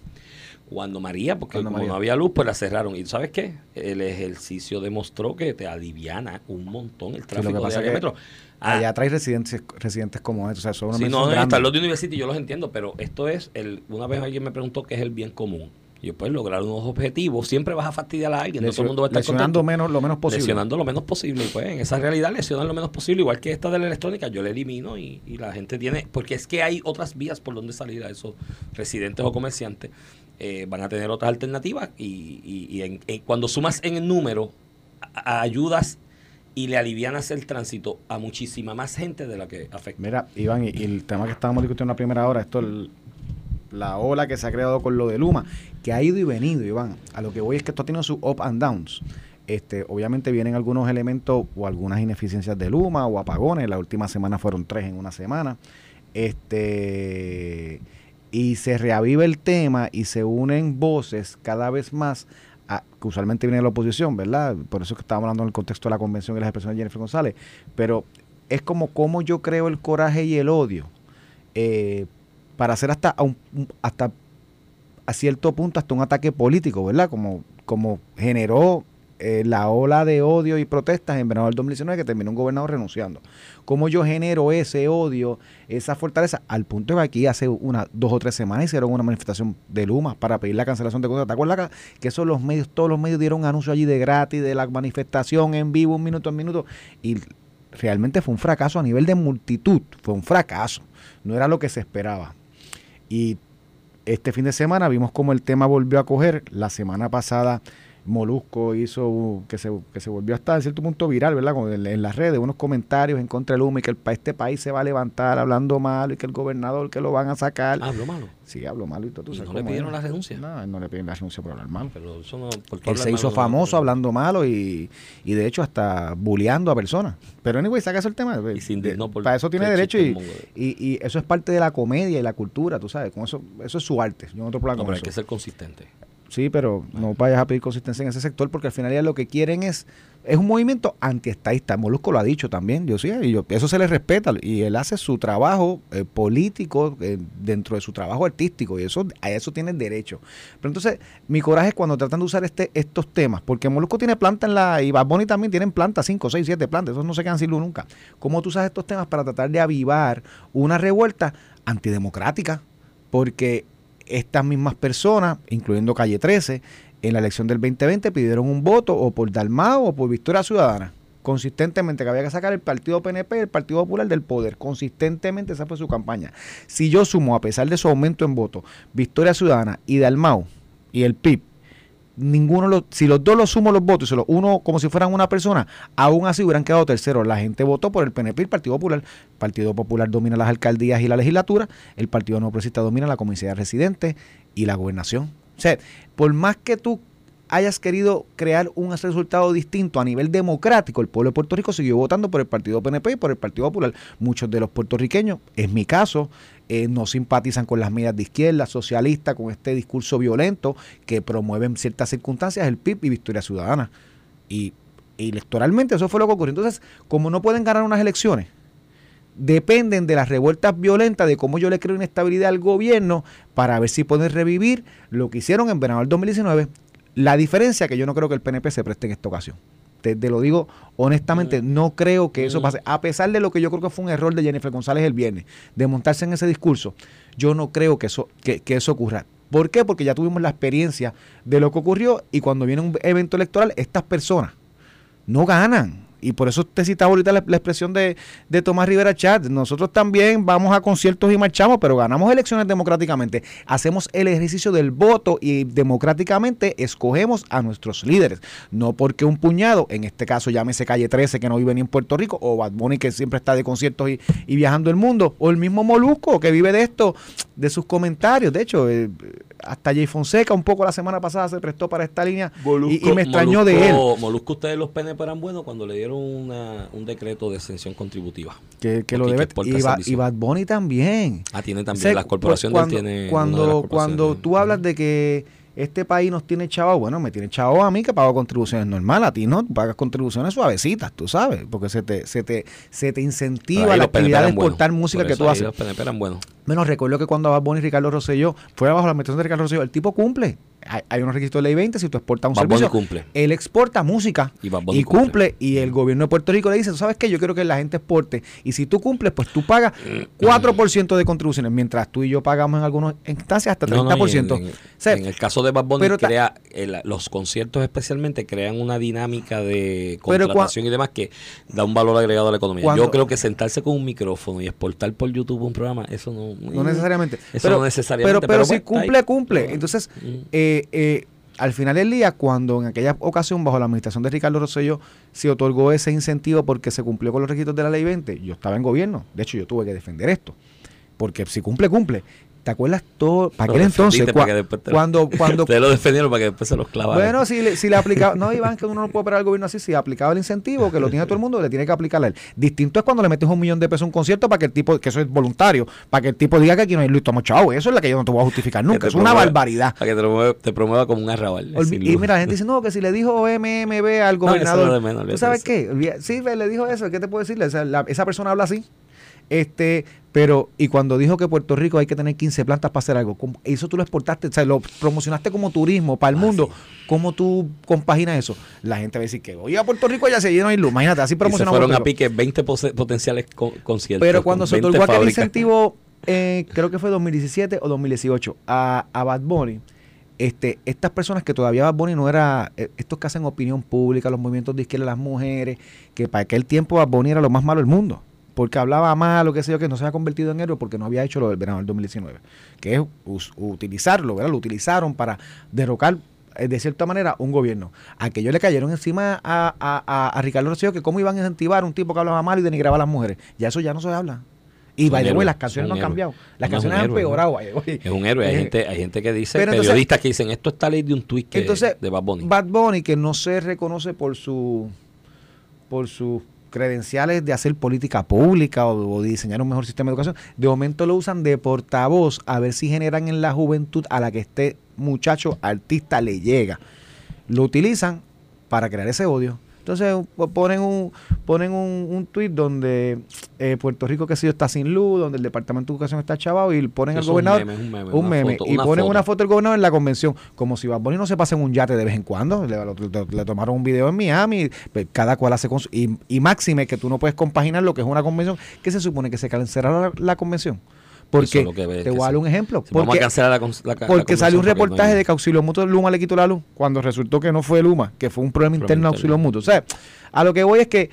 Cuando María, porque Cuando como María. no había luz, pues la cerraron. ¿Y sabes qué? El ejercicio demostró que te aliviana un montón el Sí, tráfico lo que pasa de metro. Ah, Allá trae residentes, residentes como estos. O sea, son una sí, no, grande. están los de University, yo los entiendo, pero esto es, el una vez alguien me preguntó qué es el bien común. Y pues, lograr unos objetivos, siempre vas a fastidiar a alguien, no todo el mundo va a estar lesionando contento. menos, lo menos posible. Lesionando lo menos posible. Y pues en esa realidad lesionan lo menos posible, igual que esta de la electrónica, yo la elimino y, y la gente tiene, porque es que hay otras vías por donde salir a esos residentes o comerciantes, eh, van a tener otras alternativas y, y- y en- en- cuando sumas en el número, a- a- ayudas y le alivianas el tránsito a muchísima más gente de la que afecta. Mira, Iván, y, y el tema que estábamos discutiendo en la primera hora, esto, el- la ola que se ha creado con lo de Luma, que ha ido y venido, Iván. A lo que voy es que esto ha tenido sus up and downs. Este, obviamente vienen algunos elementos o algunas ineficiencias de Luma o apagones. La última semana fueron tres en una semana. Este, y se reaviva el tema y se unen voces cada vez más, que usualmente viene de la oposición, ¿verdad? Por eso es que estábamos hablando en el contexto de la convención y las expresiones de Jennifer González. Pero es como cómo yo creo el coraje y el odio eh, para hacer hasta a, hasta a cierto punto hasta un ataque político, ¿verdad? Como, como generó eh, la ola de odio y protestas en verano del 2019 que terminó un gobernador renunciando. ¿Cómo yo genero ese odio, esa fortaleza? Al punto de que aquí hace una, dos o tres semanas hicieron una manifestación de Luma para pedir la cancelación de contrato. ¿Te acuerdas que- que eso los medios, todos los medios dieron un anuncio allí de gratis, de la manifestación en vivo, un minuto en minuto? Y realmente fue un fracaso a nivel de multitud, fue un fracaso, no era lo que se esperaba. Y este fin de semana vimos cómo el tema volvió a coger, la semana pasada Molusco hizo que se, que se volvió hasta en cierto punto viral, ¿verdad? en, las redes, unos comentarios en contra del humo y que el, este país se va a levantar hablando malo y que el gobernador que lo van a sacar. Habló malo. Sí, habló malo y todo. ¿Y no le pidieron la renuncia? No, no le pidieron la renuncia por hablar malo. Pero eso no, él se hizo famoso hablando malo y, y, de hecho hasta bulleando a personas. Pero anyway, saca eso el tema. Y sin, para eso tiene derecho y, y, eso es parte de la comedia y la cultura, tú sabes. Con eso, eso es su arte. Yo no, otro no pero hay que ser consistente. Sí, pero no vayas a pedir consistencia en ese sector porque al final lo que quieren es es un movimiento antiestaísta. Molusco lo ha dicho también, yo sí, y yo, eso se le respeta y él hace su trabajo eh, político eh, dentro de su trabajo artístico y eso a eso tiene derecho. Pero entonces mi coraje es cuando tratan de usar este estos temas, porque Molusco tiene planta en la y Bad también tienen planta 5, 6, 7 plantas, esos no se quedan sin luz nunca. ¿Cómo tú usas estos temas para tratar de avivar una revuelta antidemocrática? Porque estas mismas personas, incluyendo Calle 13, en la elección del 2020 pidieron un voto o por Dalmao o por Victoria Ciudadana. Consistentemente, que había que sacar el Partido PNP el Partido Popular del poder. Consistentemente esa fue su campaña. Si yo sumo, a pesar de su aumento en voto, Victoria Ciudadana y Dalmao y el PIB, ninguno los, si los dos los sumo los votos y solo uno como si fueran una persona, aún así hubieran quedado terceros. La gente votó por el PNP y el Partido Popular. El Partido Popular domina las alcaldías y la legislatura, el Partido No Progresista domina la comunidad residente y la gobernación. O sea, por más que tú hayas querido crear un resultado distinto a nivel democrático, el pueblo de Puerto Rico siguió votando por el Partido PNP y por el Partido Popular. Muchos de los puertorriqueños, en mi caso, eh, no simpatizan con las medidas de izquierda, socialista, con este discurso violento que promueven ciertas circunstancias el PIB y Victoria Ciudadana. Y electoralmente eso fue lo que ocurrió. Entonces, como no pueden ganar unas elecciones, dependen de las revueltas violentas, de cómo yo le creo inestabilidad al gobierno para ver si pueden revivir lo que hicieron en verano del 2019. La diferencia que yo no creo que el PNP se preste en esta ocasión. Te, lo digo honestamente, mm. no creo que eso mm. pase. A pesar de lo que yo creo que fue un error de Jennifer González el viernes, de montarse en ese discurso, yo no creo que eso, que, que eso ocurra. ¿Por qué? Porque ya tuvimos la experiencia de lo que ocurrió y cuando viene un evento electoral, estas personas no ganan y por eso te citaba ahorita la, expresión de, de, Tomás Rivera Chat. Nosotros también vamos a conciertos y marchamos, pero ganamos elecciones democráticamente. Hacemos el ejercicio del voto y democráticamente escogemos a nuestros líderes. No porque un puñado, en este caso llámese Calle 13 que no vive ni en Puerto Rico, o Bad Bunny que siempre está de conciertos y, y viajando el mundo, o el mismo Molusco que vive de esto, de sus comentarios. De hecho, eh, hasta Jay Fonseca un poco la semana pasada se prestó para esta línea y, me extrañó de él. Molusco, ustedes los PNP eran buenos cuando le dieron una, un decreto de exención contributiva. Que, lo debe. Y, Bad Bunny también. Ah, tiene también. las corporaciones cuando, Cuando, cuando tú hablas de que este país nos tiene chavo, bueno, me tiene chavo a mí que pago contribuciones normal, a ti no, pagas contribuciones suavecitas, tú sabes, porque se te, se te, se te incentiva la actividad de exportar música que tú haces. Los PNP eran buenos. Bueno, recuerdo que cuando Bad Bunny y Ricardo Rosselló fue bajo la administración de Ricardo Rosselló, el tipo cumple hay, unos requisitos de ley 20, si tú exportas un servicio, cumple. él exporta música y, cumple, y el gobierno de Puerto Rico le dice, ¿tú sabes qué? Yo quiero que la gente exporte y si tú cumples, pues tú pagas 4% de contribuciones, mientras tú y yo pagamos en algunas instancias hasta 30%. en, el caso de Bad Bunny, crea, los conciertos especialmente crean una dinámica de contratación y demás que da un valor agregado a la economía. yo creo que sentarse con un micrófono y exportar por YouTube un programa, eso no... No necesariamente. Eso no necesariamente. Pero, pero, si cumple, cumple. Entonces, eh, eh, al final del día, cuando en aquella ocasión, bajo la administración de Ricardo Rosselló, se otorgó ese incentivo porque se cumplió con los requisitos de la ley 20, yo estaba en gobierno. De hecho, yo tuve que defender esto. Porque si cumple, cumple. ¿Te acuerdas todo? ¿Para qué entonces? cuando, cuando, te lo defendieron para que después se los clavaran. Bueno, si le, si le aplicaba. No, Iván, que uno no puede operar al gobierno así. Si aplicaba el incentivo, que lo tiene todo el mundo, le tiene que aplicar a él. Distinto es cuando le metes un millón de pesos a un concierto para que el tipo, que eso es voluntario, para que el tipo diga que aquí no hay Luis Chao. Eso es la que yo no te voy a justificar nunca. Es una barbaridad. Para que te promueva, como un arrabal. Y mira, la gente dice, no, que si le dijo MMB al gobernador. ¿Tú sabes qué? Sí, le dijo eso. ¿Qué te puedo decirle? esa persona habla así. Este, pero, y cuando dijo que Puerto Rico hay que tener 15 plantas para hacer algo, eso tú lo exportaste, o sea, lo promocionaste como turismo para el ah, mundo. ¿Cómo tú compaginas eso? La gente va a decir que oye a Puerto Rico ya se llenó de luz. Imagínate, así promocionamos. fueron a pique 20 potenciales conciertos. Pero cuando se otorgó aquel incentivo, eh, creo que fue 2017 o 2018, a, a Bad Bunny, este, estas personas que todavía Bad Bunny no era, eh, estos que hacen opinión pública, los movimientos de izquierda, las mujeres, que para aquel tiempo Bad Bunny era lo más malo del mundo porque hablaba mal o qué sé yo, que no se había convertido en héroe porque no había hecho lo del verano del 2019, que es utilizarlo, ¿verdad? Lo utilizaron para derrocar eh, de cierta manera, un gobierno. Aquellos le cayeron encima a, a, a, Ricardo Rosselló que cómo iban a incentivar a un tipo que hablaba mal y denigraba a las mujeres. Ya eso ya no se habla. Y by the way, las canciones no han cambiado. Las canciones han empeorado. Es un héroe. Hay, eh, gente, hay gente que dice, periodistas que dicen, esto está ley de un tweet de Bad Bunny. Bad Bunny, que no se reconoce por su por sus credenciales de hacer política pública o, de diseñar un mejor sistema de educación, de momento lo usan de portavoz a ver si generan en la juventud a la que este muchacho artista le llega. Lo utilizan para crear ese odio. Entonces ponen un ponen un, un tuit donde eh, Puerto Rico, que sé yo, está sin luz, donde el Departamento de Educación está chavado y ponen al gobernador un meme, y ponen una foto del gobernador en la convención, como si Bad no se pase en un yate de vez en cuando. Le, tomaron un video en Miami, pues, cada cual hace con y, y máxime que tú no puedes compaginar lo que es una convención, que se supone que se cancelará la convención. Porque, te voy a dar un ejemplo. porque, porque salió un reportaje de que Auxilio Mutuo Luma le quitó la luz, cuando resultó que no fue Luma, que fue un problema interno de Auxilio Mutuo. O sea, a lo que voy es que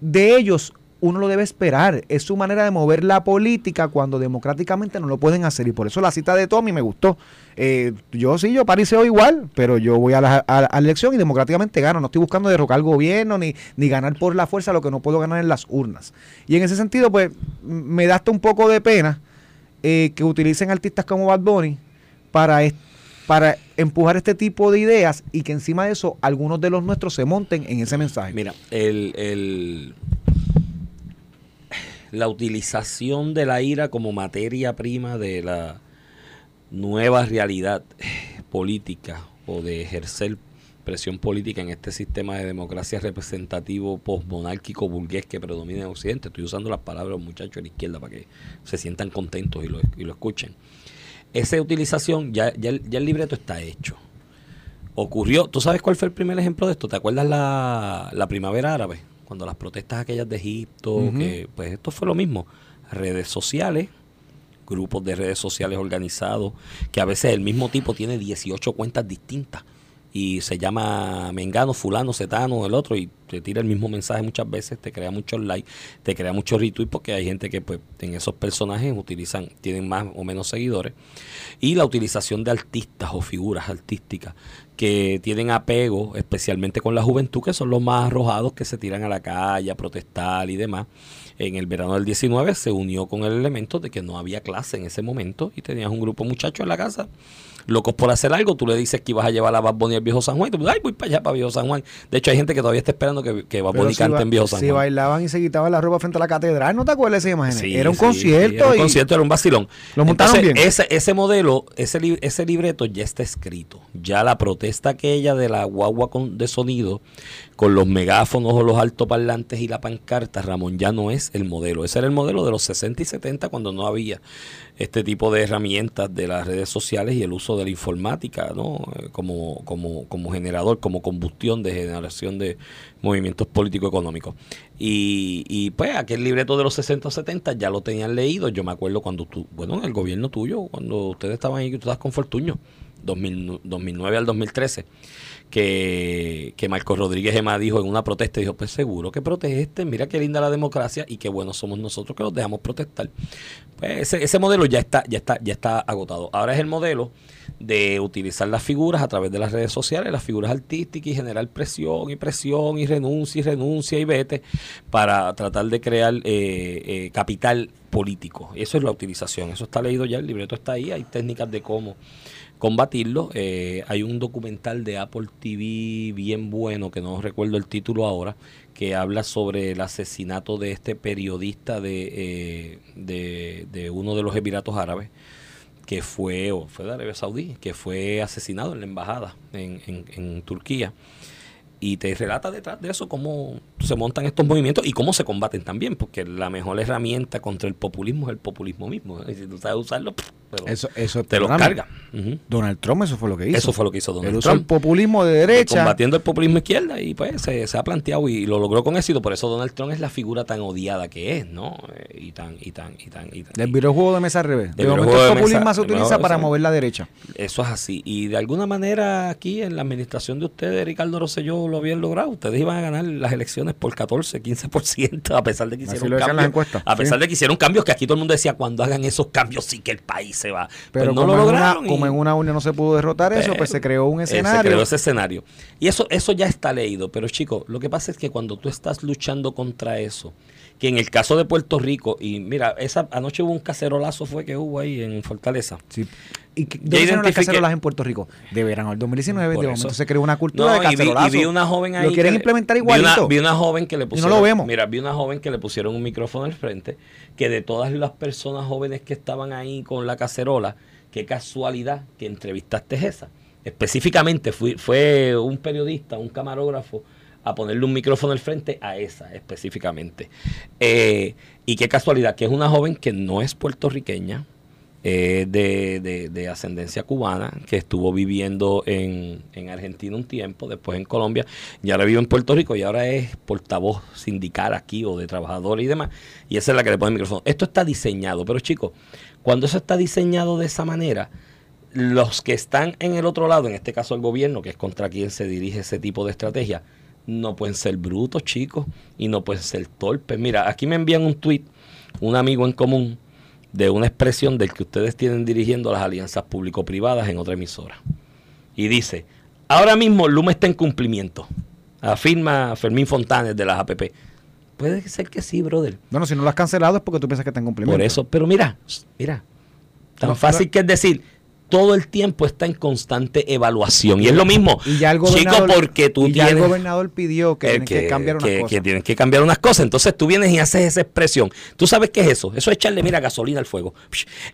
de ellos uno lo debe esperar. Es su manera de mover la política cuando democráticamente no lo pueden hacer. Y por eso la cita de Tommy me gustó. Eh, yo sí, yo pariseo igual, pero yo voy a la, a, elección y democráticamente gano. No estoy buscando derrocar al gobierno ni, ni ganar por la fuerza lo que no puedo ganar en las urnas. Y en ese sentido, pues, me da hasta un poco de pena eh, que utilicen artistas como Bad Bunny para, para empujar este tipo de ideas y que encima de eso algunos de los nuestros se monten en ese mensaje. Mira, el, la utilización de la ira como materia prima de la nueva realidad política o de ejercer presión política en este sistema de democracia representativo postmonárquico burgués que predomina en Occidente. Estoy usando las palabras de los muchachos de la izquierda para que se sientan contentos y lo, y lo escuchen. Esa utilización, ya, ya, el libreto está hecho. Ocurrió, ¿tú sabes cuál fue el primer ejemplo de esto? ¿Te acuerdas la, la primavera árabe? Cuando las protestas aquellas de Egipto, que pues esto fue lo mismo. Redes sociales, grupos de redes sociales organizados, que a veces el mismo tipo tiene 18 cuentas distintas y se llama Mengano, Fulano, Cetano, el otro, y te tira el mismo mensaje muchas veces, te crea muchos likes, te crea muchos retweets, porque hay gente que pues en esos personajes utilizan, tienen más o menos seguidores, y la utilización de artistas o figuras artísticas que tienen apego, especialmente con la juventud, que son los más arrojados que se tiran a la calle a protestar y demás. En el verano del 19 se unió con el elemento de que no había clase en ese momento y tenías un grupo de muchachos en la casa locos por hacer algo, tú le dices que ibas a llevar a Bad Bunny al Viejo San Juan y tú dices, ay, voy para allá, para Viejo San Juan. De hecho, hay gente que todavía está esperando que, que Bad Bunny cante en Viejo San Juan. Si bailaban y se quitaban la ropa frente a la catedral, ¿no te acuerdas de esa imagen? era un concierto. Era un concierto, era un vacilón. Lo montaron bien. Ese, ese modelo, ese, ese libreto ya está escrito. Ya la protesta aquella de la guagua con, de sonido con los megáfonos o los altoparlantes y la pancarta, Ramón ya no es el modelo. Ese era el modelo de los 60 y 70 cuando no había este tipo de herramientas de las redes sociales y el uso de la informática ¿no? Eh, como, como, como generador, como combustión de generación de movimientos político-económicos. Y, y pues aquel libreto de los 60 o 70 ya lo tenían leído. Yo me acuerdo cuando tú, bueno, en el gobierno tuyo, cuando ustedes estaban ahí, tú estabas con Fortuño, 2009 al 2013 que, que Marcos Rodríguez Emma dijo en una protesta, dijo, pues seguro que protesten, mira qué linda la democracia y qué buenos somos nosotros que los dejamos protestar. Pues ese, ese modelo ya está, ya está, ya está agotado. Ahora es el modelo de utilizar las figuras a través de las redes sociales, las figuras artísticas y generar presión y presión y renuncia y renuncia y vete para tratar de crear eh, eh, capital político. Eso es la utilización, eso está leído ya, el libreto está ahí, hay técnicas de cómo combatirlo. Eh, hay un documental de Apple TV bien bueno, que no recuerdo el título ahora, que habla sobre el asesinato de este periodista de, eh, de, uno de los Emiratos Árabes, que fue, o fue de Arabia Saudí, que fue asesinado en la embajada en, en, en Turquía y te relata detrás de eso cómo se montan estos movimientos y cómo se combaten también, porque la mejor herramienta contra el populismo es el populismo mismo. Y si tú sabes usarlo, eso, eso te lo carga. Donald Trump eso fue lo que hizo. Eso fue lo que hizo Donald Trump. el populismo de derecha. Combatiendo el populismo izquierda y pues se, ha planteado y, lo logró con éxito. Por eso Donald Trump es la figura tan odiada que es, ¿no? Eh, y tan, y tan, y tan, y tan. Del videojuego de mesa al revés. De momento el populismo se utiliza para mover la derecha. Eso es así. Y de alguna manera aquí en la administración de ustedes, Ricardo Rosselló lo habían logrado. Ustedes iban a ganar las elecciones por 14, 15%, a pesar de que hicieron cambios. A pesar de que hicieron cambios que aquí todo el mundo decía, cuando hagan esos cambios sí que el país se va. Pero Pues no como, lo una, lograron. y- como en una urna no se pudo derrotar eso, pero, pues se creó un eh, escenario. Se creó ese escenario. Y eso, eso ya está leído. Pero chicos, lo que pasa es que cuando tú estás luchando contra eso, que en el caso de Puerto Rico, y mira, esa anoche hubo un cacerolazo fue que hubo ahí en Fortaleza. Sí. ¿Y qué- las cacerolas en Puerto Rico? De verano del 2019, Por de eso. momento se creó una cultura No, de y vi, y cacerolazo. vi una joven ahí. Lo quieren que implementar vi igualito. una- Vi una, joven que le no pusieron. lo vemos. Mira, vi una joven que le pusieron un micrófono al frente. Que de todas las personas jóvenes que estaban ahí con la cacerola, qué casualidad que entrevistaste es esa. Específicamente fui- fue un periodista, un camarógrafo, a ponerle un micrófono al frente a esa específicamente. Eh, y qué casualidad que es una joven que no es puertorriqueña, de, de- de ascendencia cubana, que estuvo viviendo en, en Argentina un tiempo, después en Colombia, y ahora vive en Puerto Rico y ahora es portavoz sindical aquí o de trabajadores y demás, y esa es la que le pone el micrófono. Esto está diseñado, pero chicos, cuando eso está diseñado de esa manera, los que están en el otro lado, en este caso el gobierno, que es contra quien se dirige ese tipo de estrategia, no pueden ser brutos, chicos, y no pueden ser torpes. Mira, aquí me envían un tweet, un amigo en común, de una expresión del que ustedes tienen dirigiendo las alianzas público-privadas en otra emisora. Y dice, ahora mismo Luma está en cumplimiento. Afirma Fermín Fontanes de las APP. Puede ser que sí, brother. Bueno, si no lo has cancelado es porque tú piensas que está en cumplimiento. Por eso, pero mira, mira, tan No, fácil que es decir, todo el tiempo está en constante evaluación. Y es lo mismo, Y ya el chico, porque tú y ya el tienes... gobernador pidió que, tienen que, cambiar unas que- cosas. que tienen que cambiar unas cosas. Entonces tú vienes y haces esa expresión. ¿Tú sabes qué es eso? Eso es echarle, mira, gasolina al fuego.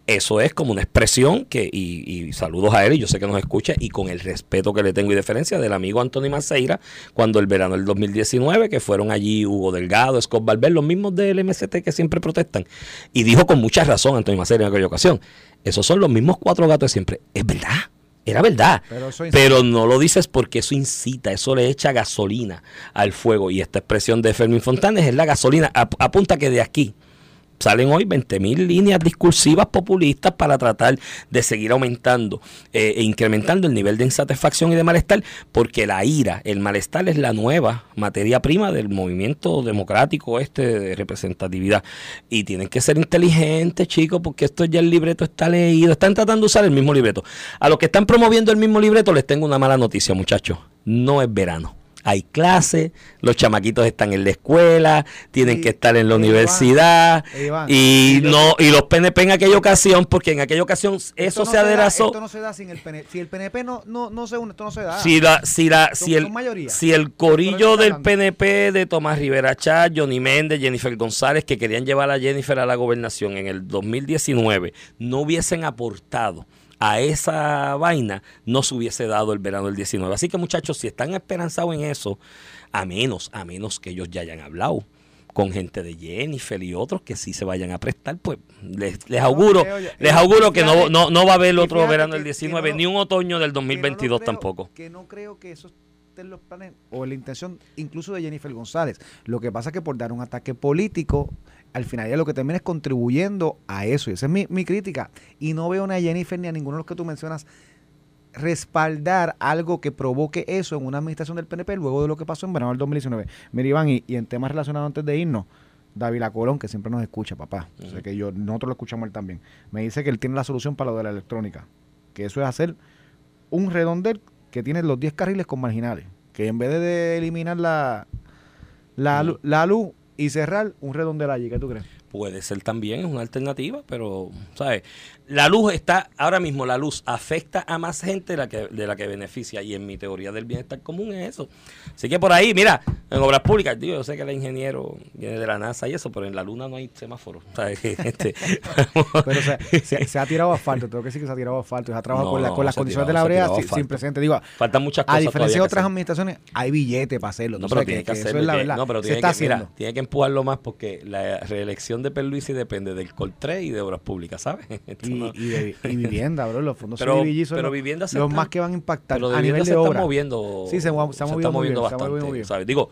Eso es como una expresión que, y, y saludos a él, y yo sé que nos escucha, y con el respeto que le tengo y deferencia del amigo Anthony Maceira, cuando el verano del 2019, que fueron allí Hugo Delgado, Scott Barber, los mismos del MST que siempre protestan. Y dijo con mucha razón Anthony Maceira en aquella ocasión, esos son los mismos cuatro gatos de siempre. Es verdad. Era verdad. Pero no lo dices porque eso incita, eso le echa gasolina al fuego. Y esta expresión de Fermín Fontanes es la gasolina. Ap- apunta que de aquí salen hoy 20.000 líneas discursivas populistas para tratar de seguir aumentando eh, e incrementando el nivel de insatisfacción y de malestar, porque la ira, el malestar es la nueva materia prima del movimiento democrático este de representatividad. Y tienen que ser inteligentes, chicos, porque esto ya el libreto está leído. Están tratando de usar el mismo libreto. A los que están promoviendo el mismo libreto les tengo una mala noticia, muchachos. No es verano. Hay clases, los chamaquitos están en la escuela, tienen Y- que estar en la universidad y no y los PNP en aquella ocasión, porque en aquella ocasión eso no se aderazó. esto no se da sin el PNP. Si el PNP no, no, no se une, esto no se da. Si la, si la, si el, mayoría. si el corillo del PNP de Tomás Rivera Chá, Johnny Méndez, Jennifer González, que querían llevar a Jennifer a la gobernación en el 2019, no hubiesen aportado a esa vaina, no se hubiese dado el verano del 19. Así que muchachos, si están esperanzados en eso, a menos, a menos que ellos ya hayan hablado con gente de Jennifer y otros que sí se vayan a prestar, pues les, les auguro, que, les auguro que no, no, no va a haber otro verano que- del que 19, no- ni un otoño del Que no lo 2022 creo- tampoco. Que no creo que eso esté en los planes o en la intención incluso de Jennifer González. Lo que pasa es que por dar un ataque político, al final ya lo que termina es contribuyendo a eso. Y esa es mi, mi crítica. Y no veo ni a Jennifer ni a ninguno de los que tú mencionas respaldar algo que provoque eso en una administración del PNP luego de lo que pasó en verano del 2019. Mira, Iván, y, y en temas relacionados antes de irnos, David Colón, que siempre nos escucha, papá, o sea que yo, nosotros lo escuchamos él también, me dice que él tiene la solución para lo de la electrónica, que eso es hacer un redondel que tiene los 10 carriles con marginales, que en vez de eliminar la, la, la luz y cerrar, un redondel allí, ¿qué tú crees? Puede ser también, es una alternativa, pero, ¿sabes? La luz está, ahora mismo la luz afecta a más gente de la que, de la que beneficia y en mi teoría del bienestar común es eso. Así que por ahí, mira, en obras públicas, tío, yo sé que el ingeniero viene de la NASA y eso, pero en la luna no hay semáforo. ¿sabes? Este, Pero o sea, se, se ha tirado asfalto, tengo que decir que se ha tirado asfalto, se ha trabajado No, con, la- no, con las condiciones tirado- de la brea sin, precedentes. Digo, Faltan muchas a cosas. diferencia de otras hacer. administraciones, hay billete para hacerlo. No, pero tiene que, eso hacerlo. es la verdad. no, pero tiene que, mira, tiene que empujarlo más porque la reelección de Perluisi depende del Coltré y de obras públicas, ¿sabes? Esto Y, no- y, de- y vivienda, bro. Los fondos Pero- CDBG son pero los, los más que van a impactar Pero de a nivel de se obra. está moviendo. Sí, se, se bien, ha bastante. ¿sabes? Digo,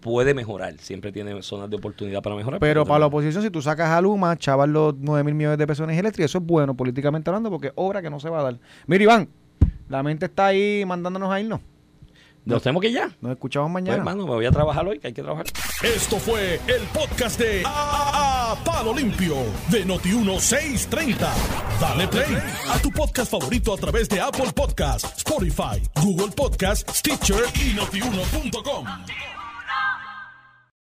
puede mejorar. Siempre tiene zonas de oportunidad para mejorar. Pero para la oposición, si tú sacas a Luma, chaval los 9 mil millones de pesos en eléctrica, eso es bueno políticamente hablando porque es obra que no se va a dar. Mira, Iván, la mente está ahí mandándonos a irnos. Nos tenemos que ir ya. Nos escuchamos Pues, mañana. hermano, me voy a trabajar hoy, que hay que trabajar. Esto fue el podcast de A, A- Palo Limpio de Noti1630. Dale play a tu podcast favorito a través de Apple Podcasts, Spotify, Google Podcasts, Stitcher y notiuno.com.